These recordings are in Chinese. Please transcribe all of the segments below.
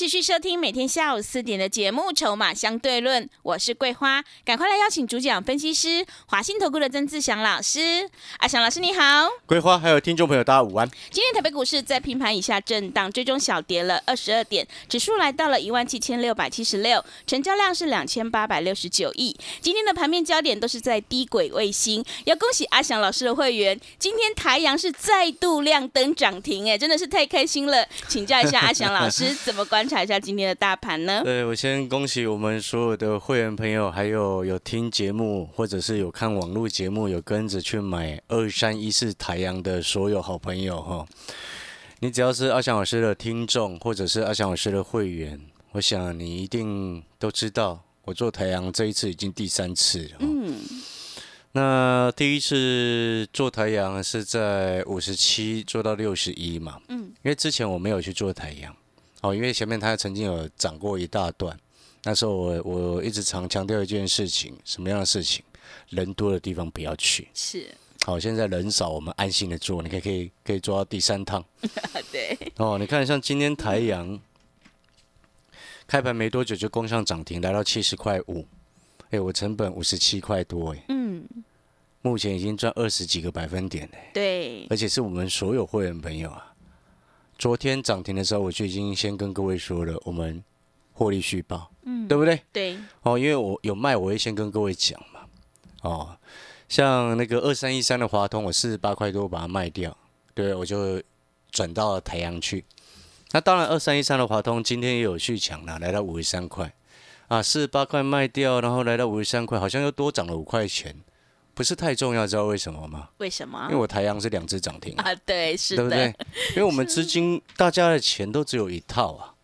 欢迎持续收听每天下午四点的节目《筹码相对论》，我是桂花，赶快来邀请主讲分析师华信投顾的曾志祥老师。阿祥老师你好，桂花还有听众朋友大家午安。今天台北股市在平盘以下震荡，最终小跌了二十二点，指数来到了一万七千六百七十六，成交量是两千八百六十九亿。今天的盘面焦点都是在低轨卫星，要恭喜阿祥老师的会员，今天台阳是再度亮灯涨停，哎，真的是太开心了。请教一下阿祥老师，怎么观察一下今天的大盘呢？对我先恭喜我们所有的会员朋友，还有有听节目或者是有看网络节目，有跟着去买二三一四台阳的所有好朋友哈。你只要是阿翔老师的听众，或者是阿翔老师的会员，我想你一定都知道，我做台阳这一次已经第三次了。嗯，那第一次做台阳是在五十七做到六十一嘛，嗯因为之前我没有去做台阳，哦，因为前面它曾经有涨过一大段，那时候我我一直常强调一件事情，什么样的事情？人多的地方不要去。是，好，现在人少，我们安心的做，你可以可以可以做到第三趟。对，哦，你看像今天台阳开盘没多久就攻上涨停，来到七十块五，哎，我成本五十七块多，哎。嗯，目前已经赚二十几个百分点嘞，对，而且是我们所有会员朋友啊。昨天涨停的时候，我就已经先跟各位说了，我们获利续报，嗯对不对？对，哦，因为我有卖，我会先跟各位讲嘛。哦，像那个二三一三的华通，我四十八块多把它卖掉，对，我就转到台阳去。那当然，二三一三的华通今天也有续强了，来到五十三块啊，四十八块卖掉，然后来到五十三块，好像又多涨了五块钱，不是太重要，知道为什么吗？为什么因为？我台阳是两只涨停，啊，对，是的，对不对？因为我们资金大家的钱都只有一套啊，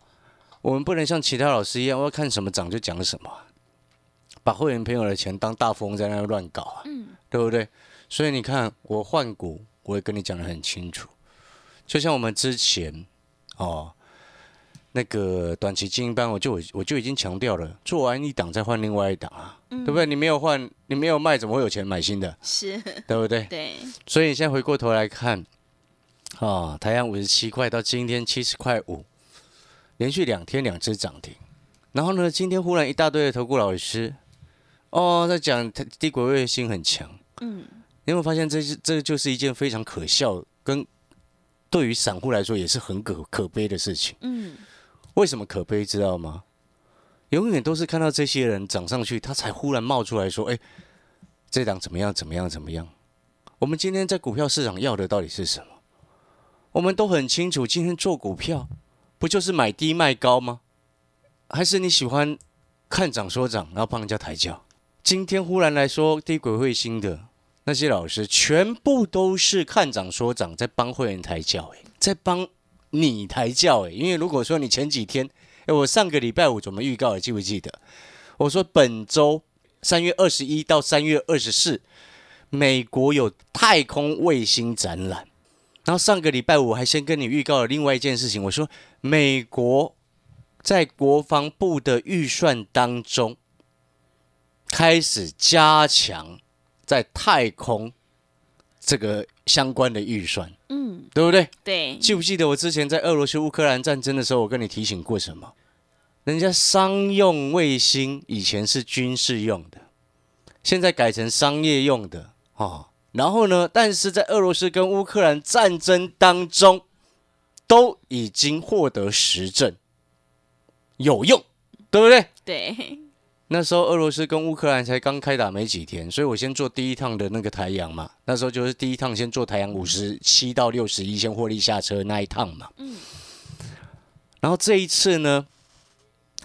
我们不能像其他老师一样，我要看什么涨就讲什么啊，把会员朋友的钱当大富翁在那乱搞啊，嗯对不对？所以你看我换股，我也跟你讲的很清楚，就像我们之前哦。那个短期精英班，我就我就已经强调了，做完一档再换另外一档啊，嗯对不对？你没有换，你没有卖，怎么会有钱买新的？是，对不对？对，所以你现在回过头来看，啊，台阳五十七块到今天七十块五，连续两天两只涨停。然后呢，今天忽然一大堆的投顾老师，哦，在讲它低轨卫星很强。嗯，你有没有发现这是这就是一件非常可笑，跟对于散户来说也是很可可悲的事情。嗯，为什么可悲？知道吗？永远都是看到这些人涨上去，他才忽然冒出来说：“哎，这档怎么样？怎么样？怎么样？”我们今天在股票市场要的到底是什么？我们都很清楚，今天做股票不就是买低卖高吗？还是你喜欢看涨说涨，然后帮人家抬轿？今天忽然来说低轨卫星的那些老师，全部都是看涨说涨，在帮会员抬轿，哎，在帮你抬轿，哎，因为如果说你前几天，哎，我上个礼拜五怎么预告的，记不记得？我说本周三月二十一到三月二十四，美国有太空卫星展览。然后上个礼拜五还先跟你预告了另外一件事情，我说美国在国防部的预算当中开始加强在太空这个相关的预算，嗯，对不对？对，记不记得我之前在俄罗斯乌克兰战争的时候，我跟你提醒过什么？人家商用卫星以前是军事用的，现在改成商业用的哦。然后呢，但是在俄罗斯跟乌克兰战争当中，都已经获得实证，有用，对不对？对，那时候俄罗斯跟乌克兰才刚开打没几天，所以我先做第一趟的那个台阳嘛。那时候就是第一趟先做台阳五十七到六十一，先获利下车那一趟嘛。嗯然后这一次呢，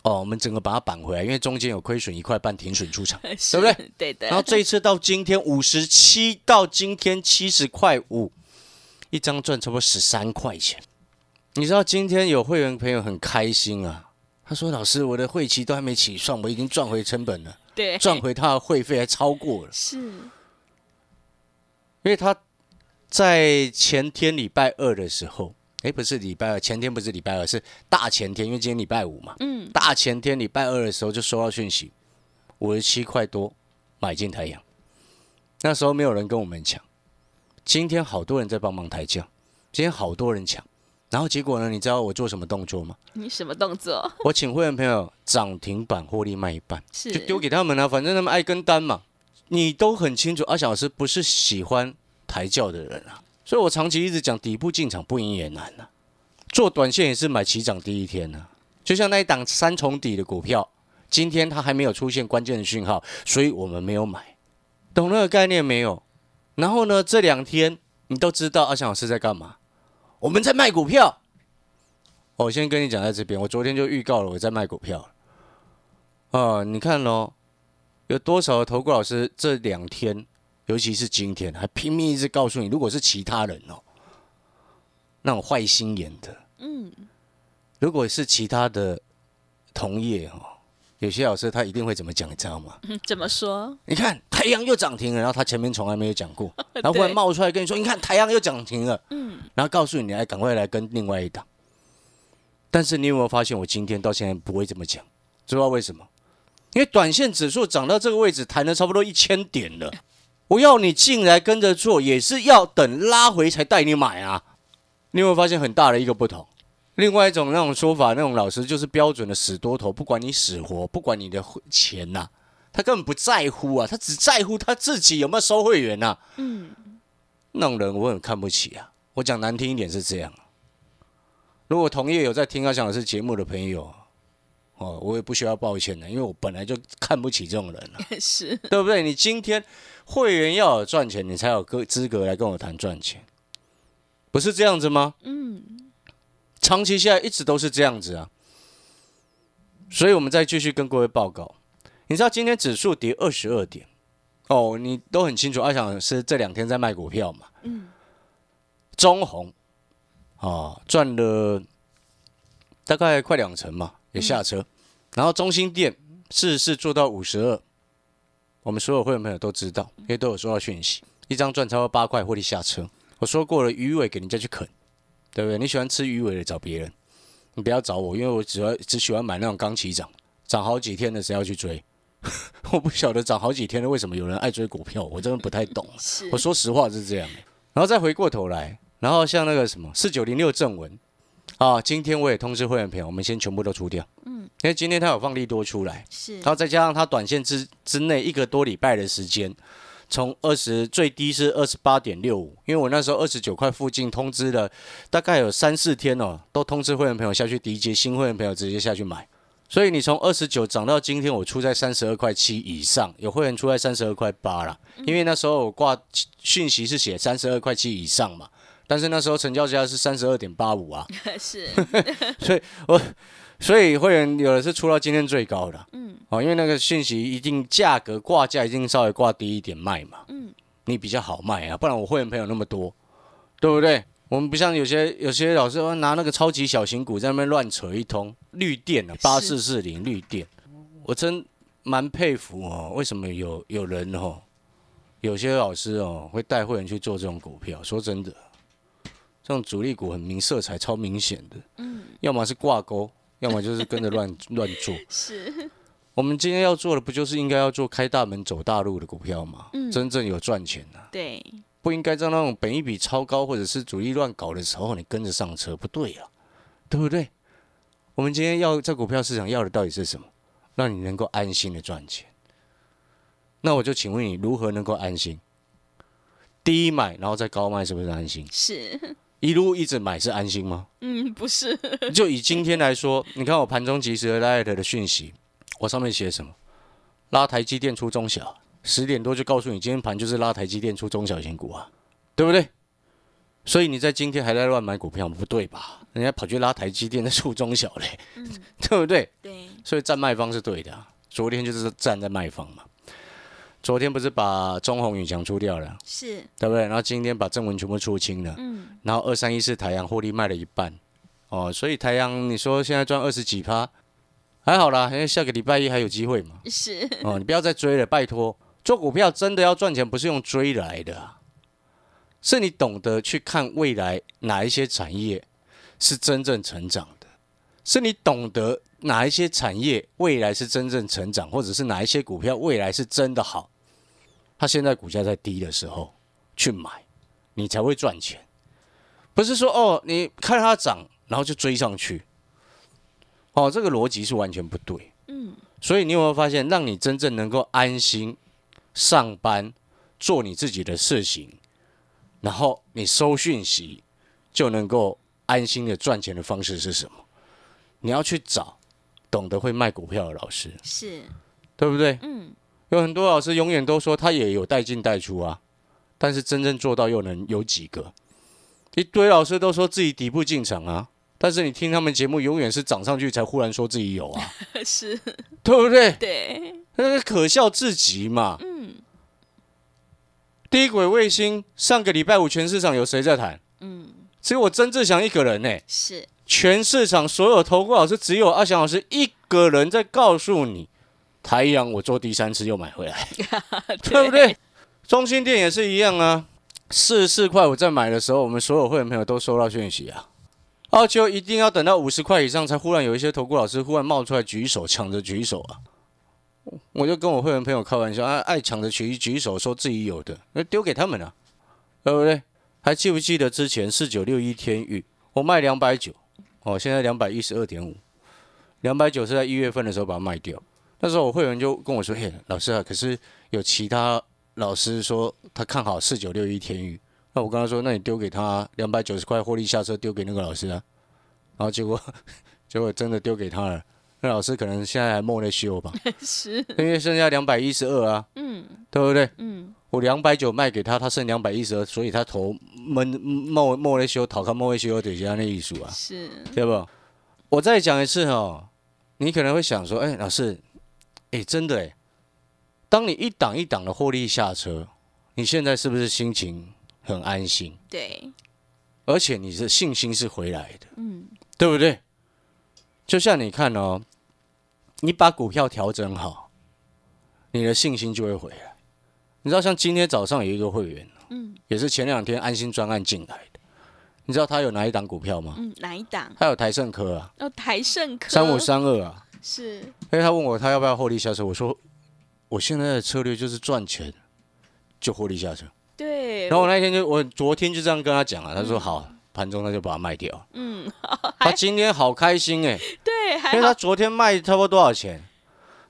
哦，我们整个把它扳回来，因为中间有亏损一块半停损出场，对不对？对的。然后这一次到今天五十七到今天七十块五，一张赚差不多十三块钱。你知道今天有会员朋友很开心啊，他说：“老师，我的会期都还没起算，我已经赚回成本了，对，赚回他的会费还超过了。是，因为他在前天礼拜二的时候，哎，不是礼拜二，前天不是礼拜二，是大前天，因为今天礼拜五嘛。嗯，大前天礼拜二的时候就收到讯息，五十七块多买进太阳，那时候没有人跟我们抢，今天好多人在帮忙抬价，今天好多人抢，然后结果呢，你知道我做什么动作吗？你什么动作？我请会员朋友涨停板获利卖一半，是就丢给他们了、反正他们爱跟单嘛。你都很清楚，阿小老师不是喜欢抬轿的人啊，所以我长期一直讲底部进场不赢也难啊。做短线也是买起涨第一天呢、啊，就像那一档三重底的股票，今天它还没有出现关键的讯号，所以我们没有买，懂那个概念没有？然后呢，这两天你都知道阿翔老师在干嘛？我们在卖股票。我先跟你讲，在这边，我昨天就预告了我在卖股票了。啊，你看喽，有多少的投顾老师这两天，尤其是今天，还拼命一直告诉你，如果是其他人哦，那种坏心眼的，嗯，如果是其他的同业哦，有些老师他一定会怎么讲，你知道吗？嗯 怎么说？你看太阳又涨停了，然后他前面从来没有讲过，然后忽然冒出来跟你说，你看太阳又涨停了，嗯，然后告诉你，你来赶快来跟另外一档。但是你有没有发现，我今天到现在不会这么讲？知道为什么？因为短线指数涨到这个位置，弹了差不多一千点了。我要你进来跟着做，也是要等拉回才带你买啊。你有没有发现很大的一个不同？另外一种那种说法，那种老师就是标准的死多头，不管你死活，不管你的钱呐、他根本不在乎啊，他只在乎他自己有没有收会员呐、啊。嗯，那种人我很看不起啊。我讲难听一点是这样。如果同业有在听阿翔老师节目的朋友，哦，我也不需要抱歉的，因为我本来就看不起这种人啊，是，对不对？你今天会员要有赚钱，你才有个资格来跟我谈赚钱，不是这样子吗？嗯，长期下来一直都是这样子啊。所以我们再继续跟各位报告，你知道今天指数跌二十二点，哦，你都很清楚，阿翔是这两天在卖股票嘛，嗯，中红啊赚了大概快两成嘛，也下车，然后中心店四是做到五十二，我们所有会员朋友都知道，因为都有收到讯息，一张赚超过八块获利下车。我说过了，鱼尾给人家去啃，对不对？你喜欢吃鱼尾的找别人，你不要找我，因为我只要只喜欢买那种刚起涨、涨好几天的，谁要去追？我不晓得涨好几天的为什么有人爱追股票，我真的不太懂。我，说实话是这样的。然后再回过头来，然后像那个什么四九零六正文啊，今天我也通知会员朋友，我们先全部都出掉。嗯，因为今天他有放利多出来，是然，后再加上他短线之之内一个多礼拜的时间，从二十最低是二十八点六五，因为我那时候二十九块附近通知了，大概有三四天哦，都通知会员朋友下去低接，新会员朋友直接下去买。所以你从二十九涨到今天，我出在三十二块七以上，有会员出在三十二块八啦。因为那时候我挂讯息是写三十二块七以上嘛，但是那时候成交价是三十二点八五啊，是，所以会员有的是出到今天最高的，嗯，哦，因为那个讯息一定价格挂价一定稍微挂低一点卖嘛，嗯，你比较好卖啊，不然我会员朋友那么多，对不对？我们不像有些有些老师拿那个超级小型股在那边乱扯一通，绿电啊，八四四零绿电，我真蛮佩服哦，为什么有有人哦，有些老师哦会带会员去做这种股票？说真的，这种主力股很明色彩超明显的，嗯，要么是挂钩，要么就是跟着乱 乱做。是，我们今天要做的不就是应该要做开大门走大路的股票吗？嗯真正有赚钱的、对，不应该在那种本一比超高或者是主力乱搞的时候，你跟着上车，不对啊、对不对？我们今天要在股票市场要的到底是什么？让你能够安心的赚钱。那我就请问你，如何能够安心？低买然后再高卖，是不是安心？是，一路一直买是安心吗？嗯，不是，就以今天来说，你看我盘中及时的 Light 的讯息，我上面写什么？拉台积电出中小，十点多就告诉你，今天盘就是拉台积电出中小型股啊，对不对？所以你在今天还在乱买股票，不对吧？人家跑去拉台积电的出中小嘞，对不对？对，所以站卖方是对的、啊，昨天就是站在卖方嘛。昨天不是把中宏宇强出掉了，是，对不对？然后今天把正文全部出清了，嗯，然后二三一四台阳获利卖了一半，哦，所以台阳你说现在赚二十几趴，还好啦，因为下个礼拜一还有机会嘛。是，哦，你不要再追了，拜托。做股票真的要赚钱，不是用追来的啊，是你懂得去看未来哪一些产业是真正成长的，是你懂得哪一些产业未来是真正成长，或者是哪一些股票未来是真的好，它现在股价在低的时候去买，你才会赚钱。不是说哦，你看它涨，然后就追上去，哦，这个逻辑是完全不对。嗯，所以你有没有发现，让你真正能够安心上班，做你自己的事情，然后你收讯息就能够安心的赚钱的方式是什么？你要去找懂得会卖股票的老师，是，对不对？嗯，有很多老师永远都说他也有带进带出啊，但是真正做到又能有几个？一堆老师都说自己底部进场啊，但是你听他们节目，永远是涨上去才忽然说自己有啊，是，对不对？对，那是可笑至极嘛。嗯低轨卫星上个礼拜五全市场有谁在谈？嗯，只有我曾志祥一个人呢、是，全市场所有投顾老师只有阿翔老师一个人在告诉你，台阳我做第三次又买回来，对不对？中心店也是一样啊，四十四块我在买的时候，我们所有会员朋友都收到讯息啊。澳球一定要等到五十块以上，才忽然有一些投顾老师忽然冒出来举手，抢着举手啊！我就跟我会员朋友开玩笑，啊，爱抢着举举手，说自己有的，那丢给他们啊，对不对？还记不记得之前四九六一天域，我卖两百九，哦，现在两百一十二点五，两百九是在一月份的时候把它卖掉。那时候我会员就跟我说：“嘿，老师啊，可是有其他老师说他看好四九六一天宇。”那我跟他说：“那你丢给他两百九十块获利下车，丢给那个老师啊。”然后结果 结果真的丢给他了。那老师可能现在还莫内修吧，是，因为剩下两百一十二啊，嗯对不对？嗯，我两百九卖给他，他剩两百一十二，所以他投闷莫莫内修，讨看莫内修就是安的艺术啊。是，对不？我再讲一次哦，你可能会想说，哎，老师，哎，真的哎，当你一档一档的获利下车，你现在是不是心情很安心？对，而且你的信心是回来的，嗯对不对？就像你看哦，你把股票调整好，你的信心就会回来。你知道，像今天早上有一个会员，嗯也是前两天安心专案进来的，你知道他有哪一档股票吗？嗯，哪一档？他有台盛科啊，哦，台盛科三五三二啊。是，因为他问我他要不要获利下车，我说我现在的策略就是赚钱就获利下车。对，然后我那天就我昨天就这样跟他讲了，他说好，盘中他就把它卖掉。嗯，他今天好开心哎、对，因为他，昨天卖差不多多少钱？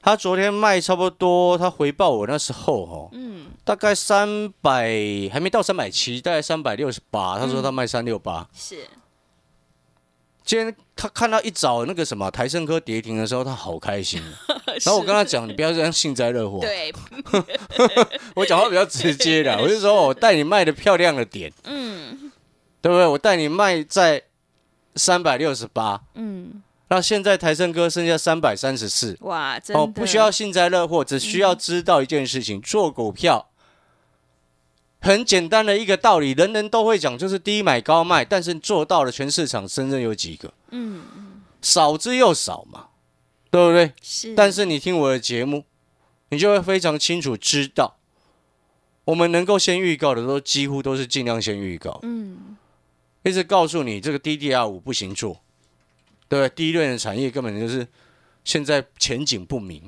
他昨天卖差不多，他回报我那时候哦，嗯，大概三百还没到三百七，大概三百六十八。他说他卖三六八。是，今天他看到一早那个什么台盛科跌停的时候，他好开心。然后我跟他讲，你不要这样幸灾乐祸。对，我讲话比较直接的，我就说我带你卖的漂亮的点，嗯对不对？我带你卖在三百六十八，嗯，那现在台盛哥剩下三百三十四，哇，真的。哦，不需要幸灾乐祸，只需要知道一件事情：做股票。很简单的一个道理，人人都会讲，就是低买高卖。但是做到了，全市场真正有几个？嗯，少之又少嘛，对不对？是，但是你听我的节目，你就会非常清楚知道，我们能够先预告的都几乎都是尽量先预告，嗯，一直告诉你这个 DDR 五不行做，对不对？第一轮的产业根本就是现在前景不明，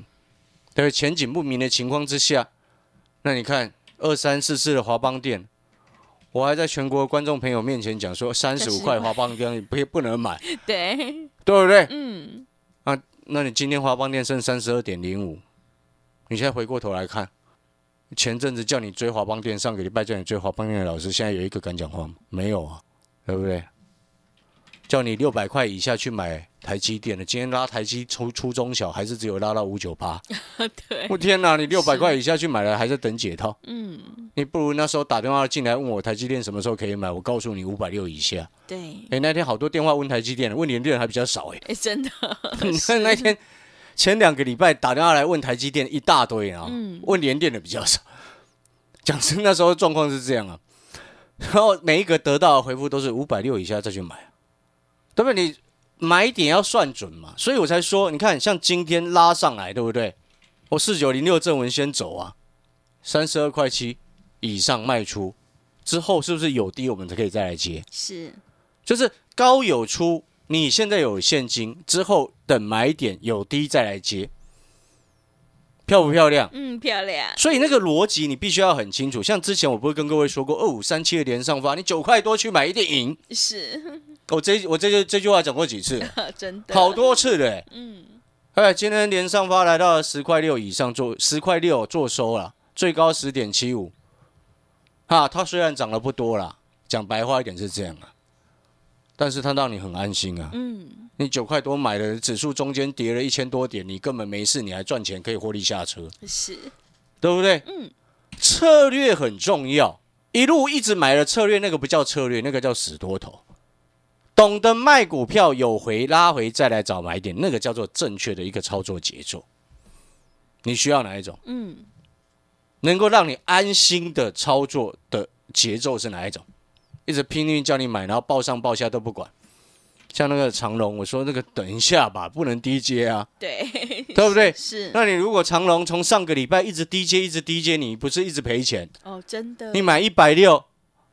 对不对？前景不明的情况之下，那你看二三四四的华邦店，我还在全国观众朋友面前讲说，三十五块华邦店不不能买，对，对不对？嗯，啊那你今天华邦店剩三十二点零五，你现在回过头来看，前阵子叫你追华邦店，上个礼拜叫你追华邦店的老师，现在有一个敢讲话吗？没有啊，对不对？叫你六百块以下去买台积电的，今天拉台积初初中小还是只有拉到五九八，对，我天哪！你六百块以下去买了，还在等解套，嗯，你不如那时候打电话进来问我台积电什么时候可以买，我告诉你五百六以下。对，哎，那天好多电话问台积电的，问联电还比较少哎。哎，真的，你看那天前两个礼拜打电话来问台积电一大堆啊，嗯。问联电的比较少。讲真，那时候状况是这样啊，然后每一个得到的回复都是五百六以下再去买，对不对？你买点要算准嘛，所以我才说，你看像今天拉上来，对不对？我四九零六正文先走啊，三十二块七以上卖出之后，是不是有低我们才可以再来接？是就是高有出，你现在有现金之后等买点有低再来接，漂不漂亮？嗯漂亮，所以那个逻辑你必须要很清楚。像之前我不会跟各位说过，二五三七的连上发，你九块多去买一定赢。是我这我这句这句话讲过几次？真的好多次的、欸。嗯哎，今天连上发来到十块六以上做十块六做收了，最高十点七五。哈，它虽然涨得不多啦，讲白话一点是这样啊，但是它让你很安心啊。嗯你九块多买的指数中间跌了一千多点，你根本没事，你还赚钱可以获利下车，是对不对？嗯，策略很重要，一路一直买的策略那个不叫策略，那个叫死多头。懂得卖股票有回拉回再来找买点，那个叫做正确的一个操作节奏。你需要哪一种？嗯能够让你安心的操作的节奏是哪一种？一直拼命叫你买，然后报上报下都不管。像那个长龙，我说那个等一下吧，不能低接啊，对 对不对？是那你如果长龙从上个礼拜一直低接，一直低接，你不是一直赔钱？哦真的你买一百六，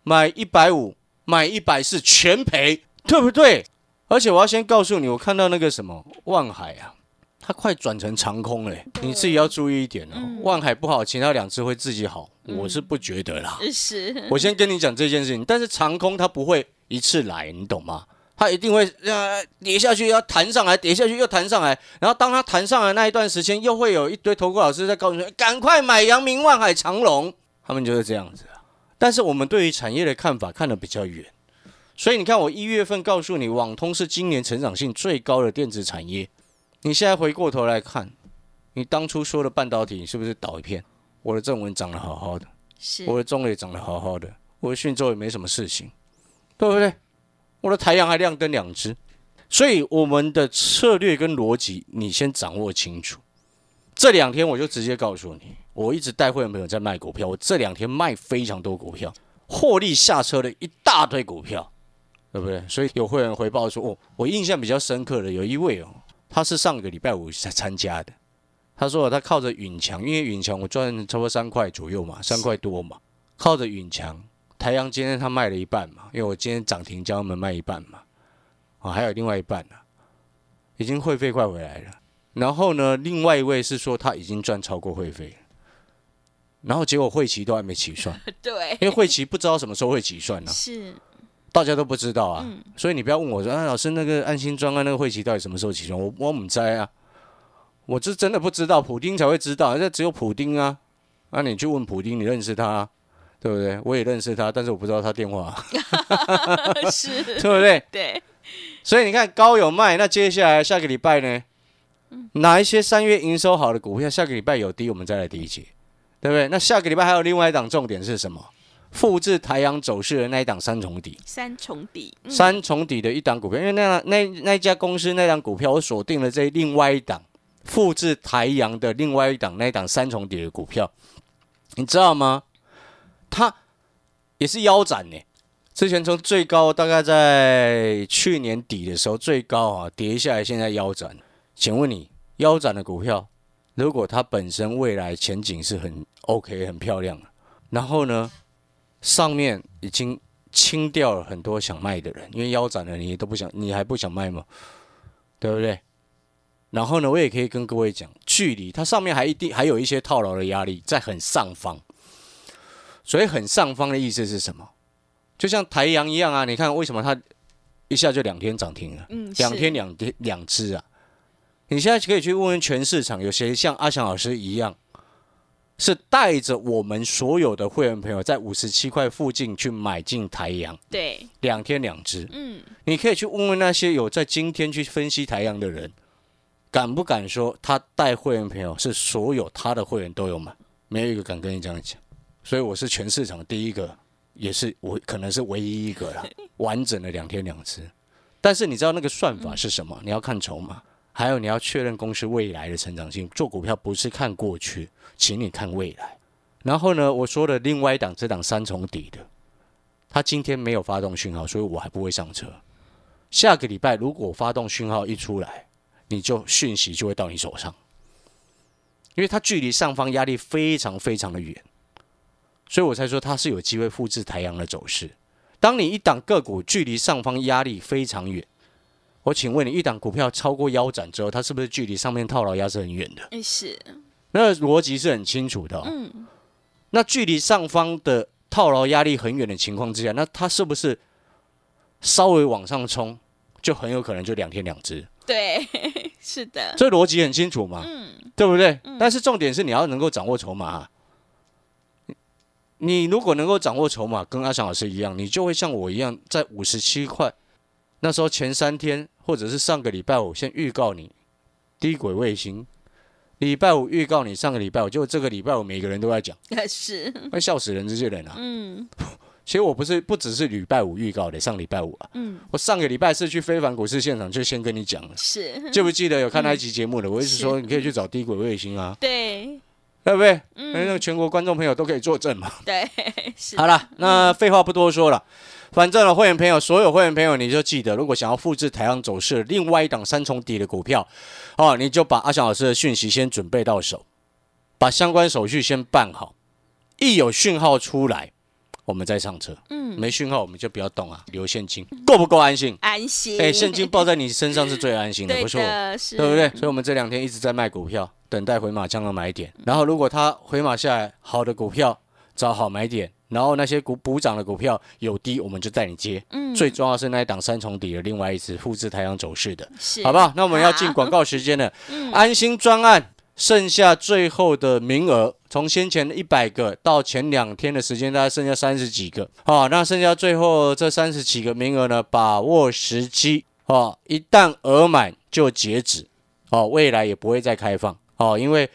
买一百五，买一百四，全赔，对不对？而且我要先告诉你，我看到那个什么万海啊，它快转成长空了欸，你自己要注意一点哦。嗯万海不好，其他两只会自己好，我是不觉得啦。是我先跟你讲这件事情，但是长空它不会一次来，你懂吗？它一定会呃跌下去，要弹上来，跌下去又弹上来，然后当它弹上来那一段时间，又会有一堆投顾老师在告诉你，赶快买阳明、万海、长隆，他们就是这样子啊。但是我们对于产业的看法看得比较远，所以你看我一月份告诉你，网通是今年成长性最高的电子产业，你现在回过头来看，你当初说的半导体是不是倒一片？我的正文涨得好好的。是我的中磊长得好好的，我的讯州也没什么事情，对不对？我的太阳还亮灯两只，所以我们的策略跟逻辑，你先掌握清楚。这两天我就直接告诉你，我一直带会员朋友在卖股票，我这两天卖非常多股票，获利下车的一大堆股票，对不对？所以有会员回报说，哦，我印象比较深刻的有一位哦，他是上个礼拜五才参加的，他说他靠着允强，因为允强我赚差不多三块左右嘛，三块多嘛，靠着允强，台阳今天他卖了一半嘛，因为我今天涨停叫他们卖一半嘛，啊，还有另外一半呢、已经会费快回来了。然后呢，另外一位是说他已经赚超过会费了，然后结果会期都还没起算，对。因为会期不知道什么时候会起算呢、是大家都不知道啊，嗯所以你不要问我说，啊，老师那个安心专案那个会期到底什么时候启动？我我唔知啊，我是真的不知道，普丁才会知道，这只有普丁啊，那、你去问普丁，你认识他、啊，对不对？我也认识他，但是我不知道他电话，是 对不对？对所以你看高有卖，那接下来下个礼拜呢，哪一些三月营收好的股票，下个礼拜有低，我们再来理解，对不对？那下个礼拜还有另外一档重点是什么？复制台阳走势的那一档三重底。三重底嗯三重底的一档股票，因为那那那一家公司那档股票，我锁定了这另外一档复制台阳的另外一档那一档三重底的股票，你知道吗？它也是腰斩呢。之前从最高大概在去年底的时候最高啊跌下来，现在腰斩。请问你腰斩的股票，如果它本身未来前景是很 OK 很漂亮，然后呢上面已经清掉了很多想卖的人，因为腰斩了，你都不想，你还不想卖吗？对不对？然后呢，我也可以跟各位讲，距离它上面还一定还有一些套牢的压力在很上方。所以很上方的意思是什么？就像台阳一样啊，你看为什么它一下就两天涨停了？嗯两天两天两只啊！你现在可以去问问全市场，有谁像阿翔老师一样，是带着我们所有的会员朋友在五十七块附近去买进台阳，对两天两只。嗯你可以去问问那些有在今天去分析台阳的人，敢不敢说他带会员朋友是所有他的会员都有买？没有一个敢跟你这样讲。所以我是全市场第一个，也是我可能是唯一一个了，完整的两天两只。但是你知道那个算法是什么？你要看筹码，还有你要确认公司未来的成长性。做股票不是看过去，请你看未来。然后呢，我说的另外一档，这档三重底的，它今天没有发动讯号，所以我还不会上车。下个礼拜如果发动讯号一出来，你就讯息就会到你手上，因为它距离上方压力非常非常的远，所以我才说它是有机会复制台阳的走势。当你一档个股距离上方压力非常远，我请问你，一档股票超过腰斩之后，它是不是距离上面套牢压是很远的？哎是，那逻辑是很清楚的、哦。嗯，那距离上方的套牢压力很远的情况之下，那它是不是稍微往上冲，就很有可能就两天两只？对，是的，这逻辑很清楚嘛，嗯对不对？但是重点是你要能够掌握筹码、啊。你如果能够掌握筹码，跟阿翔老师一样，你就会像我一样，在五十七块那时候前三天，或者是上个礼拜五，先预告你低轨卫星。礼拜五预告你上个礼拜五，就这个礼拜五每个人都在讲，是，会笑死人这些人啊！嗯。其实我不是不只是礼拜五预告的，上礼拜五啊，嗯，我上个礼拜是去非凡股市现场就先跟你讲了，是，记不记得有看那一集节目的？我一直是说你可以去找低轨卫星啊，对。对不对？嗯。那个全国观众朋友都可以作证嘛。对，是，好了，那废话不多说了，反正呢，会员朋友，所有会员朋友，你就记得，如果想要复制台阳走势另外一档三重底的股票，哦，你就把阿翔老师的讯息先准备到手，把相关手续先办好，一有讯号出来，我们再上车。嗯，没讯号我们就不要动啊，留现金够不够安心？安心，哎、现金抱在你身上是最安心的，对不是我。是，对不对？所以我们这两天一直在卖股票，等待回马枪的买点。然后如果它回马下来，好的股票找好买点，然后那些股补涨的股票有低，我们就带你接。嗯，最重要是那一档三重底的另外一只复制太阳走势的，好不好？那我们要进好广告时间了。嗯安心专案剩下最后的名额，从先前的一百个到前两天的时间，大概剩下三十几个。好、那剩下最后这三十几个名额呢，把握时机哦，一旦额满就截止哦，未来也不会再开放哦，因为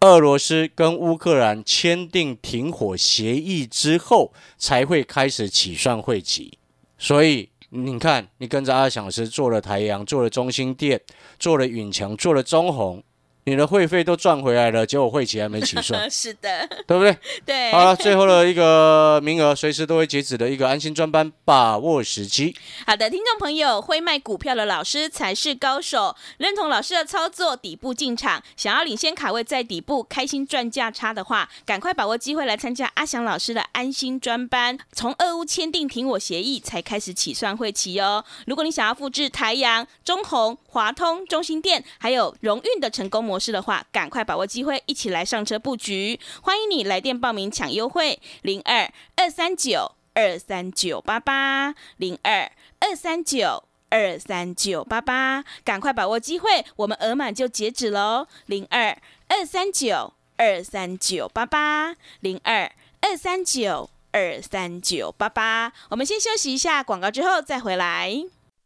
俄罗斯跟乌克兰签订停火协议之后，才会开始起算汇集，所以。你看，你跟着阿翔老师做了台阳，做了中心店，做了允强，做了中红，你的会费都赚回来了，结果会期还没起算，是的，对不对？对，好了，最后的一个名额随时都会截止的一个安心专班，把握时机。好的，听众朋友，会卖股票的老师才是高手。认同老师的操作，底部进场，想要领先卡位在底部，开心赚价差的话，赶快把握机会来参加阿翔老师的安心专班。从俄乌签订停火协议才开始起算会期哦。如果你想要复制台阳、中红、华通、中心店还有荣运的成功模式的话，赶快把握机会，一起来上车布局。欢迎你来电报名抢优惠，零二二三九二三九八八零二。二三九二三九八八，赶快把握机会，我们额满就截止喽。零二二三九二三九八八，零二二三九二三九八八。我们先休息一下广告，之后再回来。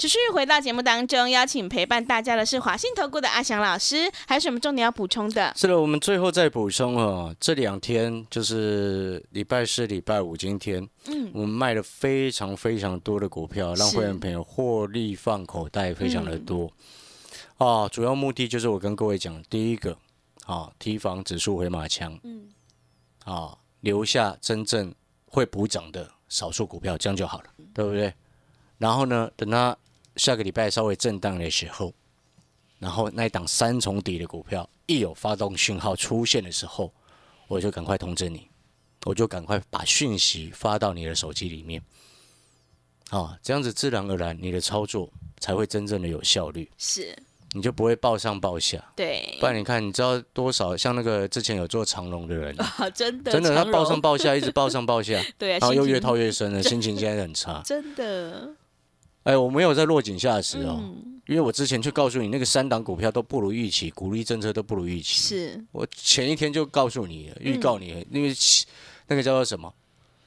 持续回到节目当中，邀请陪伴大家的是华信投顾的阿翔老师，还有什么重点要补充的？是的，我们最后再补充哦，这两天就是礼拜四、礼拜五，今天嗯，我们卖了非常非常多的股票，让会员朋友获利放口袋，非常的多。啊，主要目的就是我跟各位讲，第一个啊，提防指数回马枪，嗯，啊，留下真正会补涨的少数股票，这样就好了，对不对？然后呢，等它下个礼拜稍微震荡的时候，然后那一档三重底的股票一有发动讯号出现的时候，我就赶快通知你，我就赶快把讯息发到你的手机里面，啊，这样子自然而然你的操作才会真正的有效率，是。你就不会报上报下。对。不，然你看，你知道多少像那个之前有做长龙的人，啊，真的，真的他报上报下，一直报上报下，对啊，然后又越套越深了，心情现在很差。真的，哎，我没有在落井下石哦，嗯，因为我之前就告诉你，那个三档股票都不如预期，鼓励政策都不如预期。是。我前一天就告诉你了，预告你了，因为期那个叫做什么？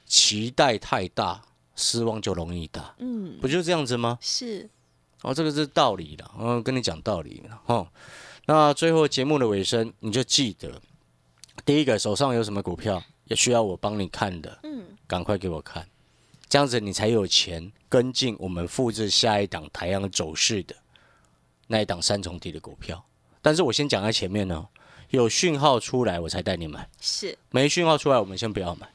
期待太大失望就容易大，嗯，不就这样子吗？是，哦，这个是道理的，嗯，跟你讲道理了，哦。那最后节目的尾声，你就记得，第一个手上有什么股票也需要我帮你看的，嗯，赶快给我看，这样子你才有钱跟进我们复制下一档台阳走势的那一档三重底的股票。但是我先讲在前面呢，有讯号出来我才带你买，是，没讯号出来我们先不要买。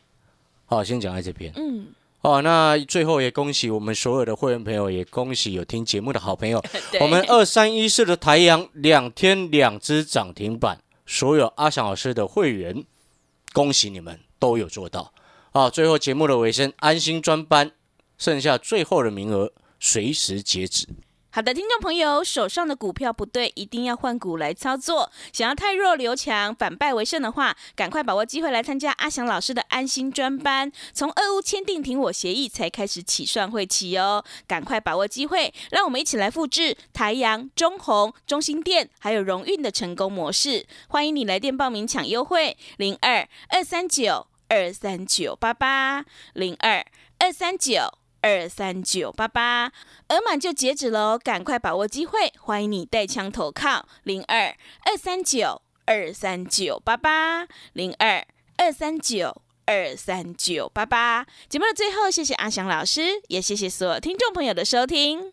好，先讲在这边。嗯，哦，那最后也恭喜我们所有的会员朋友，也恭喜有听节目的好朋友。我们二三一四的台阳两天两只涨停板，所有阿翔老师的会员，恭喜你们都有做到啊！最后节目的尾声，安心专班，剩下最后的名额随时截止。好的，听众朋友，手上的股票不对，一定要换股来操作。想要太弱留强，反败为胜的话，赶快把握机会来参加阿翔老师的安心专班。从俄乌签订停火协议才开始起算会期哦，赶快把握机会，让我们一起来复制台阳、中红、中心店还有荣运的成功模式。欢迎你来电报名抢优惠，零二二三九二三九八八零二二三九。二三九八八，额满就截止喽，赶快把握机会！欢迎你带枪投靠零二二三九二三九八八零二二三九二三九八八。节目的最后，谢谢阿翔老师，也谢谢所有听众朋友的收听。